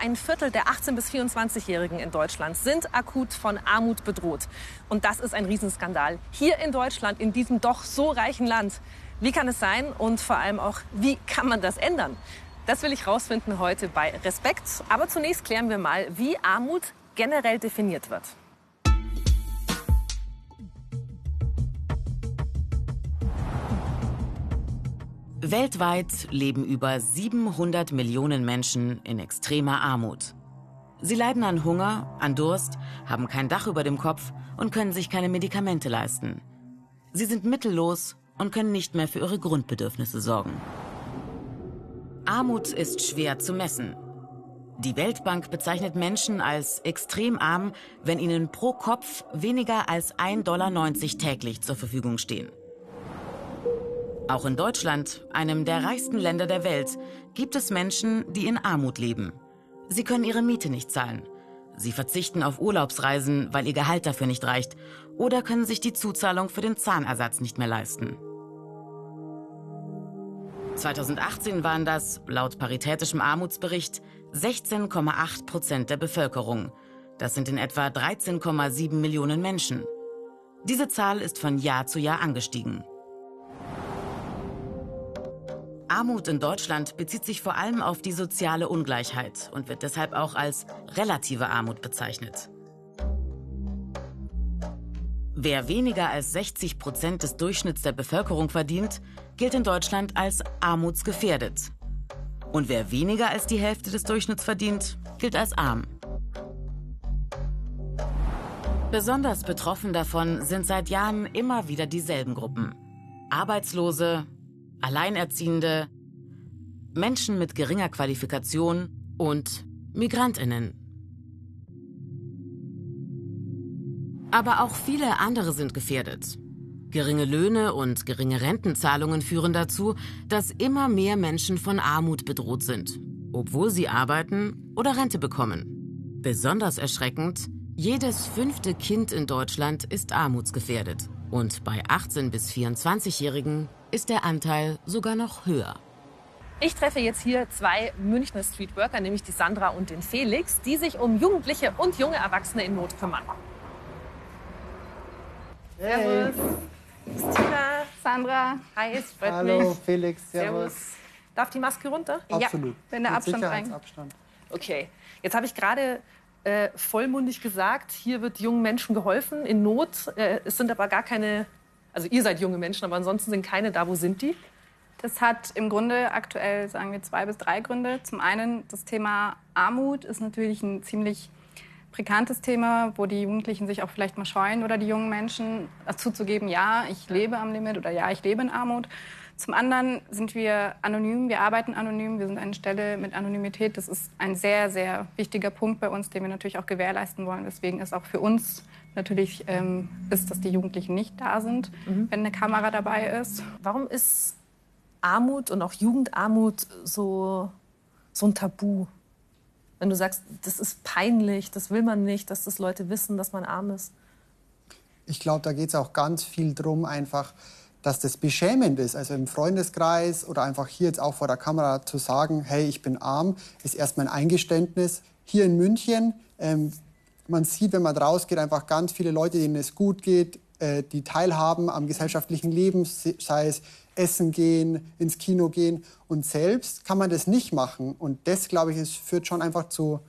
ein Viertel der 18- bis 24-Jährigen in Deutschland sind akut von Armut bedroht. Und das ist ein Riesenskandal. Hier in Deutschland, in diesem doch so reichen Land. Wie kann es sein und vor allem auch, wie kann man das ändern? Das will ich rausfinden heute bei Respekt. Aber zunächst klären wir mal, wie Armut generell definiert wird. Weltweit leben über 700 Millionen Menschen in extremer Armut. Sie leiden an Hunger, an Durst, haben kein Dach über dem Kopf und können sich keine Medikamente leisten. Sie sind mittellos und können nicht mehr für ihre Grundbedürfnisse sorgen. Armut ist schwer zu messen. Die Weltbank bezeichnet Menschen als extrem arm, wenn ihnen pro Kopf weniger als 1,90 Dollar täglich zur Verfügung stehen. Auch in Deutschland, einem der reichsten Länder der Welt, gibt es Menschen, die in Armut leben. Sie können ihre Miete nicht zahlen. Sie verzichten auf Urlaubsreisen, weil ihr Gehalt dafür nicht reicht, oder können sich die Zuzahlung für den Zahnersatz nicht mehr leisten. 2018 waren das, laut Paritätischem Armutsbericht, 16,8 Prozent der Bevölkerung. Das sind in etwa 13,7 Millionen Menschen. Diese Zahl ist von Jahr zu Jahr angestiegen. Armut in Deutschland bezieht sich vor allem auf die soziale Ungleichheit und wird deshalb auch als relative Armut bezeichnet. Wer weniger als 60 Prozent des Durchschnitts der Bevölkerung verdient, gilt in Deutschland als armutsgefährdet. Und wer weniger als die Hälfte des Durchschnitts verdient, gilt als arm. Besonders betroffen davon sind seit Jahren immer wieder dieselben Gruppen. Arbeitslose, Alleinerziehende, Menschen mit geringer Qualifikation und Migrantinnen. Aber auch viele andere sind gefährdet. Geringe Löhne und geringe Rentenzahlungen führen dazu, dass immer mehr Menschen von Armut bedroht sind, obwohl sie arbeiten oder Rente bekommen. Besonders erschreckend, jedes fünfte Kind in Deutschland ist armutsgefährdet. Und bei 18- bis 24-Jährigen ist der Anteil sogar noch höher. Ich treffe jetzt hier zwei Münchner Streetworker, nämlich die Sandra und den Felix, die sich um Jugendliche und junge Erwachsene in Not kümmern. Servus. Tina. Sandra. Hi, es freut Hallo, mich. Felix. Servus. Darf die Maske runter? Absolut. wenn der Mit Abstand rein. Sicherheitsabstand. Okay. Jetzt habe ich gerade äh, vollmundig gesagt, hier wird jungen Menschen geholfen in Not. Äh, es sind aber gar keine, also ihr seid junge Menschen, aber ansonsten sind keine da. Wo sind die? Das hat im Grunde aktuell, sagen wir, zwei bis drei Gründe. Zum einen, das Thema Armut ist natürlich ein ziemlich brisantes Thema, wo die Jugendlichen sich auch vielleicht mal scheuen oder die jungen Menschen dazu zu geben, ja, ich lebe am Limit oder ja, ich lebe in Armut. Zum anderen sind wir anonym, wir arbeiten anonym, wir sind eine Stelle mit Anonymität. Das ist ein sehr, sehr wichtiger Punkt bei uns, den wir natürlich auch gewährleisten wollen. Deswegen ist auch für uns natürlich ähm, ist, dass die Jugendlichen nicht da sind, wenn eine Kamera dabei ist. Warum ist Armut und auch Jugendarmut so, so ein Tabu? Wenn du sagst, das ist peinlich, das will man nicht, dass das Leute wissen, dass man arm ist. Ich glaube, da geht es auch ganz viel drum, einfach, dass das beschämend ist. Also im Freundeskreis oder einfach hier jetzt auch vor der Kamera zu sagen, hey, ich bin arm, ist erstmal ein Eingeständnis. Hier in München, ähm, man sieht, wenn man rausgeht, einfach ganz viele Leute, denen es gut geht, äh, die teilhaben am gesellschaftlichen Leben, sei es essen gehen, ins Kino gehen. Und selbst kann man das nicht machen. Und das, glaube ich, es führt schon einfach zu,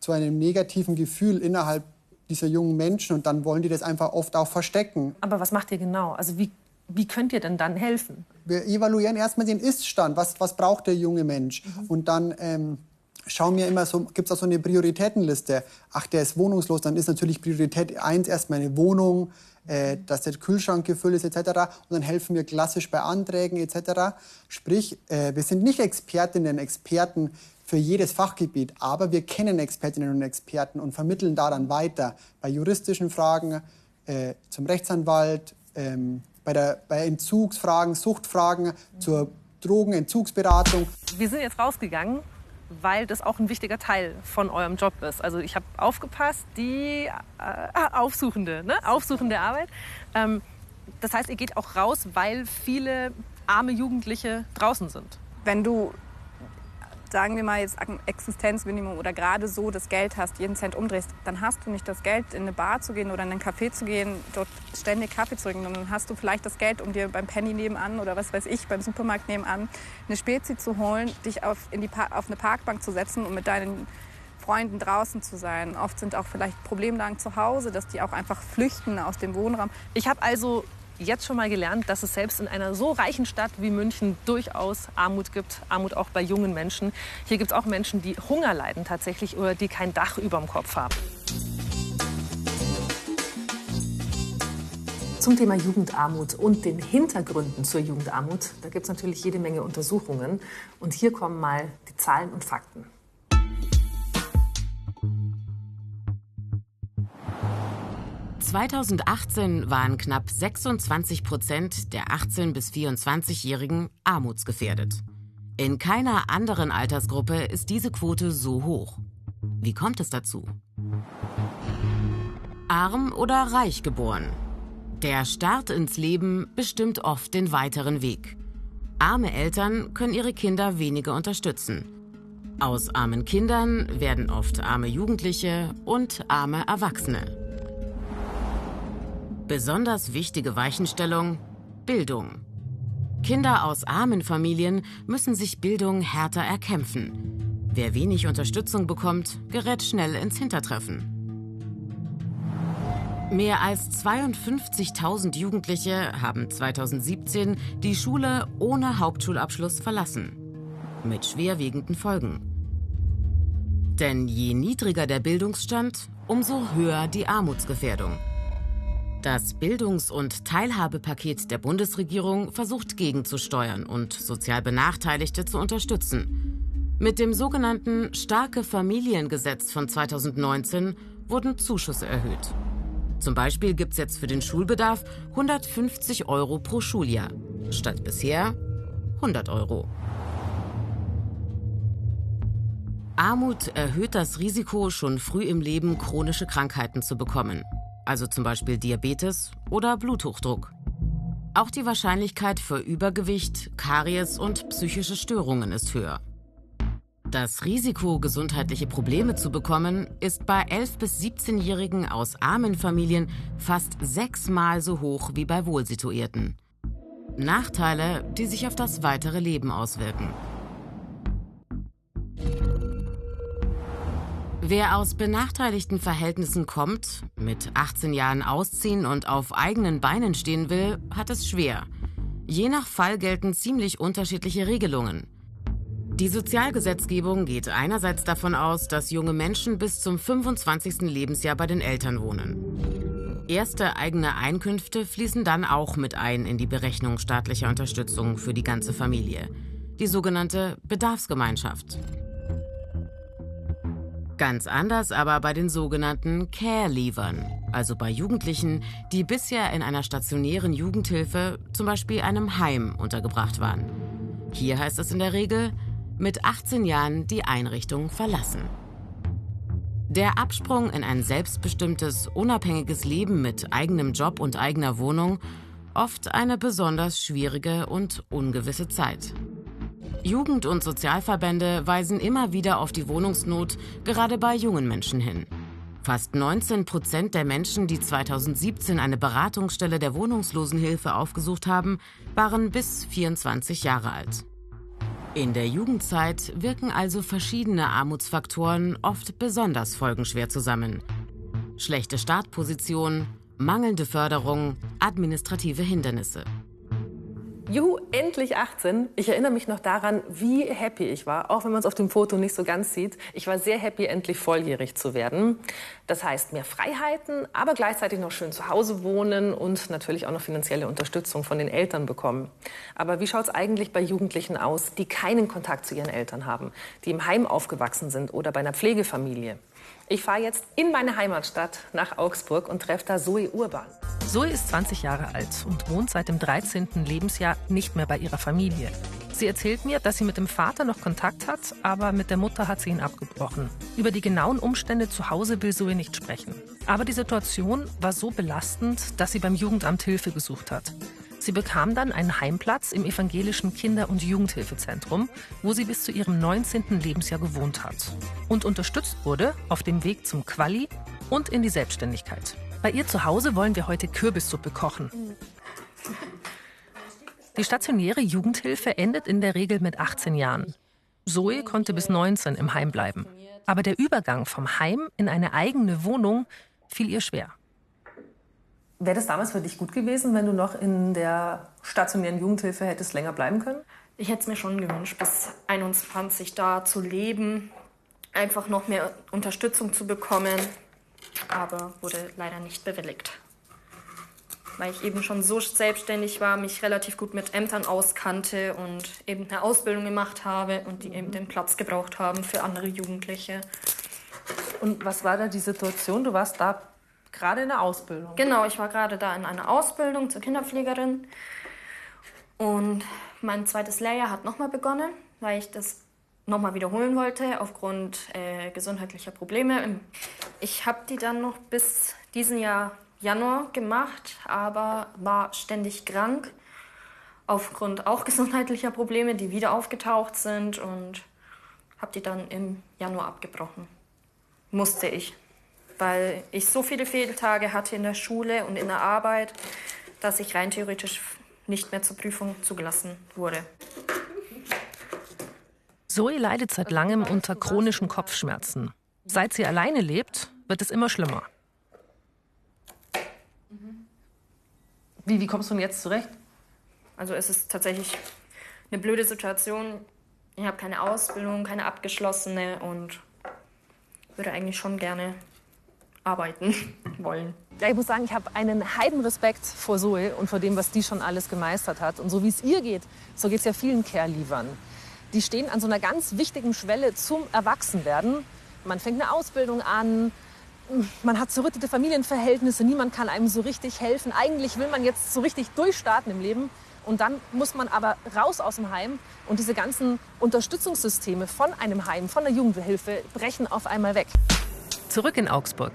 zu einem negativen Gefühl innerhalb dieser jungen Menschen. Und dann wollen die das einfach oft auch verstecken. Aber was macht ihr genau? Also wie, wie könnt ihr denn dann helfen? Wir evaluieren erstmal den Ist-Stand. Was, was braucht der junge Mensch? Und dann ähm, schauen wir immer so, gibt es auch so eine Prioritätenliste. Ach, der ist wohnungslos, dann ist natürlich Priorität 1 erstmal eine Wohnung, äh, dass der Kühlschrank gefüllt ist etc. Und dann helfen wir klassisch bei Anträgen etc. Sprich, äh, wir sind nicht Expertinnen, Experten für jedes Fachgebiet, aber wir kennen Expertinnen und Experten und vermitteln da dann weiter bei juristischen Fragen äh, zum Rechtsanwalt, ähm, bei, der, bei Entzugsfragen, Suchtfragen, zur Drogenentzugsberatung. Wir sind jetzt rausgegangen, weil das auch ein wichtiger Teil von eurem Job ist. Also ich habe aufgepasst, die äh, aufsuchende, ne? aufsuchende Arbeit. Ähm, das heißt, ihr geht auch raus, weil viele arme Jugendliche draußen sind. Wenn du sagen wir mal jetzt Existenzminimum oder gerade so das Geld hast, jeden Cent umdrehst, dann hast du nicht das Geld, in eine Bar zu gehen oder in einen Café zu gehen, dort ständig Kaffee zu trinken. Und dann hast du vielleicht das Geld, um dir beim Penny nebenan oder was weiß ich, beim Supermarkt nebenan eine Spezi zu holen, dich auf, in die auf eine Parkbank zu setzen und mit deinen Freunden draußen zu sein. Oft sind auch vielleicht Problemlagen zu Hause, dass die auch einfach flüchten aus dem Wohnraum. Ich habe also jetzt schon mal gelernt, dass es selbst in einer so reichen Stadt wie München durchaus Armut gibt. Armut auch bei jungen Menschen. Hier gibt es auch Menschen, die Hunger leiden tatsächlich oder die kein Dach über dem Kopf haben. Zum Thema Jugendarmut und den Hintergründen zur Jugendarmut, da gibt es natürlich jede Menge Untersuchungen. Und hier kommen mal die Zahlen und Fakten. 2018 waren knapp 26 Prozent der 18- bis 24-Jährigen armutsgefährdet. In keiner anderen Altersgruppe ist diese Quote so hoch. Wie kommt es dazu? Arm oder reich geboren? Der Start ins Leben bestimmt oft den weiteren Weg. Arme Eltern können ihre Kinder weniger unterstützen. Aus armen Kindern werden oft arme Jugendliche und arme Erwachsene. Besonders wichtige Weichenstellung Bildung. Kinder aus armen Familien müssen sich Bildung härter erkämpfen. Wer wenig Unterstützung bekommt, gerät schnell ins Hintertreffen. Mehr als 52.000 Jugendliche haben 2017 die Schule ohne Hauptschulabschluss verlassen. Mit schwerwiegenden Folgen. Denn je niedriger der Bildungsstand, umso höher die Armutsgefährdung. Das Bildungs- und Teilhabepaket der Bundesregierung versucht gegenzusteuern und sozial Benachteiligte zu unterstützen. Mit dem sogenannten Starke Familiengesetz von 2019 wurden Zuschüsse erhöht. Zum Beispiel gibt es jetzt für den Schulbedarf 150 Euro pro Schuljahr, statt bisher 100 Euro. Armut erhöht das Risiko, schon früh im Leben chronische Krankheiten zu bekommen also zum Beispiel Diabetes oder Bluthochdruck. Auch die Wahrscheinlichkeit für Übergewicht, Karies und psychische Störungen ist höher. Das Risiko, gesundheitliche Probleme zu bekommen, ist bei 11- bis 17-Jährigen aus armen Familien fast sechsmal so hoch wie bei Wohlsituierten. Nachteile, die sich auf das weitere Leben auswirken. Wer aus benachteiligten Verhältnissen kommt, mit 18 Jahren ausziehen und auf eigenen Beinen stehen will, hat es schwer. Je nach Fall gelten ziemlich unterschiedliche Regelungen. Die Sozialgesetzgebung geht einerseits davon aus, dass junge Menschen bis zum 25. Lebensjahr bei den Eltern wohnen. Erste eigene Einkünfte fließen dann auch mit ein in die Berechnung staatlicher Unterstützung für die ganze Familie, die sogenannte Bedarfsgemeinschaft. Ganz anders aber bei den sogenannten Care-Leavern, also bei Jugendlichen, die bisher in einer stationären Jugendhilfe, zum Beispiel einem Heim, untergebracht waren. Hier heißt es in der Regel, mit 18 Jahren die Einrichtung verlassen. Der Absprung in ein selbstbestimmtes, unabhängiges Leben mit eigenem Job und eigener Wohnung oft eine besonders schwierige und ungewisse Zeit. Jugend- und Sozialverbände weisen immer wieder auf die Wohnungsnot gerade bei jungen Menschen hin. Fast 19 Prozent der Menschen, die 2017 eine Beratungsstelle der Wohnungslosenhilfe aufgesucht haben, waren bis 24 Jahre alt. In der Jugendzeit wirken also verschiedene Armutsfaktoren oft besonders folgenschwer zusammen. Schlechte Startposition, mangelnde Förderung, administrative Hindernisse. Juhu, endlich 18. Ich erinnere mich noch daran, wie happy ich war, auch wenn man es auf dem Foto nicht so ganz sieht. Ich war sehr happy, endlich volljährig zu werden. Das heißt, mehr Freiheiten, aber gleichzeitig noch schön zu Hause wohnen und natürlich auch noch finanzielle Unterstützung von den Eltern bekommen. Aber wie schaut es eigentlich bei Jugendlichen aus, die keinen Kontakt zu ihren Eltern haben, die im Heim aufgewachsen sind oder bei einer Pflegefamilie? Ich fahre jetzt in meine Heimatstadt nach Augsburg und treffe da Zoe Urban. Zoe ist 20 Jahre alt und wohnt seit dem 13. Lebensjahr nicht mehr bei ihrer Familie. Sie erzählt mir, dass sie mit dem Vater noch Kontakt hat, aber mit der Mutter hat sie ihn abgebrochen. Über die genauen Umstände zu Hause will Zoe nicht sprechen. Aber die Situation war so belastend, dass sie beim Jugendamt Hilfe gesucht hat. Sie bekam dann einen Heimplatz im evangelischen Kinder- und Jugendhilfezentrum, wo sie bis zu ihrem 19. Lebensjahr gewohnt hat und unterstützt wurde auf dem Weg zum Quali und in die Selbstständigkeit. Bei ihr zu Hause wollen wir heute Kürbissuppe kochen. Die stationäre Jugendhilfe endet in der Regel mit 18 Jahren. Zoe konnte bis 19 im Heim bleiben. Aber der Übergang vom Heim in eine eigene Wohnung fiel ihr schwer. Wäre das damals für dich gut gewesen, wenn du noch in der stationären Jugendhilfe hättest länger bleiben können? Ich hätte es mir schon gewünscht, bis 21 da zu leben, einfach noch mehr Unterstützung zu bekommen, aber wurde leider nicht bewilligt. Weil ich eben schon so selbstständig war, mich relativ gut mit Ämtern auskannte und eben eine Ausbildung gemacht habe und die eben den Platz gebraucht haben für andere Jugendliche. Und was war da die Situation? Du warst da Gerade in der Ausbildung? Genau, ich war gerade da in einer Ausbildung zur Kinderpflegerin. Und mein zweites Lehrjahr hat nochmal begonnen, weil ich das nochmal wiederholen wollte aufgrund äh, gesundheitlicher Probleme. Ich habe die dann noch bis diesen Jahr Januar gemacht, aber war ständig krank aufgrund auch gesundheitlicher Probleme, die wieder aufgetaucht sind und habe die dann im Januar abgebrochen. Musste ich weil ich so viele Fehltage hatte in der Schule und in der Arbeit, dass ich rein theoretisch nicht mehr zur Prüfung zugelassen wurde. Zoe leidet seit langem unter chronischen Kopfschmerzen. Seit sie alleine lebt, wird es immer schlimmer. Wie, wie kommst du denn jetzt zurecht? Also es ist tatsächlich eine blöde Situation. Ich habe keine Ausbildung, keine abgeschlossene und würde eigentlich schon gerne arbeiten wollen. Ja, ich muss sagen, ich habe einen Heidenrespekt vor Zoe und vor dem, was die schon alles gemeistert hat. Und so wie es ihr geht, so geht es ja vielen Care-Liefern. Die stehen an so einer ganz wichtigen Schwelle zum Erwachsenwerden. Man fängt eine Ausbildung an, man hat zerrüttete Familienverhältnisse, niemand kann einem so richtig helfen. Eigentlich will man jetzt so richtig durchstarten im Leben. Und dann muss man aber raus aus dem Heim und diese ganzen Unterstützungssysteme von einem Heim, von der Jugendhilfe brechen auf einmal weg. Zurück in Augsburg.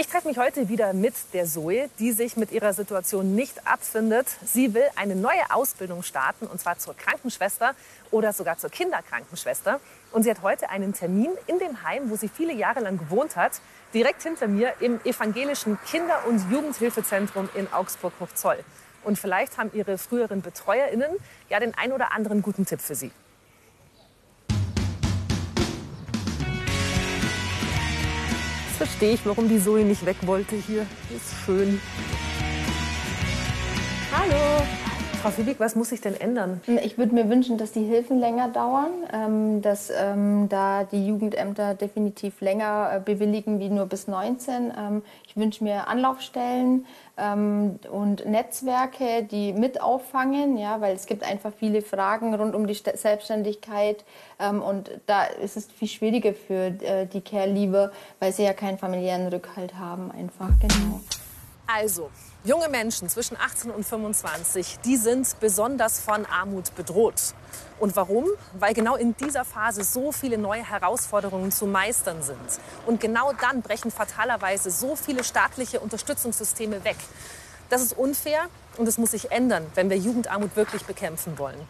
Ich treffe mich heute wieder mit der Zoe, die sich mit ihrer Situation nicht abfindet. Sie will eine neue Ausbildung starten, und zwar zur Krankenschwester oder sogar zur Kinderkrankenschwester. Und sie hat heute einen Termin in dem Heim, wo sie viele Jahre lang gewohnt hat, direkt hinter mir im evangelischen Kinder- und Jugendhilfezentrum in Augsburg-Hochzoll. Und vielleicht haben ihre früheren BetreuerInnen ja den ein oder anderen guten Tipp für sie. Verstehe ich, warum die Zoe nicht weg wollte hier. Ist schön. Hallo. Frau Fiebig, was muss sich denn ändern? Ich würde mir wünschen, dass die Hilfen länger dauern, ähm, dass ähm, da die Jugendämter definitiv länger äh, bewilligen wie nur bis 19. Ähm, ich wünsche mir Anlaufstellen ähm, und Netzwerke, die mit auffangen, ja, weil es gibt einfach viele Fragen rund um die Selbstständigkeit ähm, und da ist es viel schwieriger für äh, die Care-Liebe, weil sie ja keinen familiären Rückhalt haben einfach, genau. Also, junge Menschen zwischen 18 und 25, die sind besonders von Armut bedroht. Und warum? Weil genau in dieser Phase so viele neue Herausforderungen zu meistern sind. Und genau dann brechen fatalerweise so viele staatliche Unterstützungssysteme weg. Das ist unfair und es muss sich ändern, wenn wir Jugendarmut wirklich bekämpfen wollen.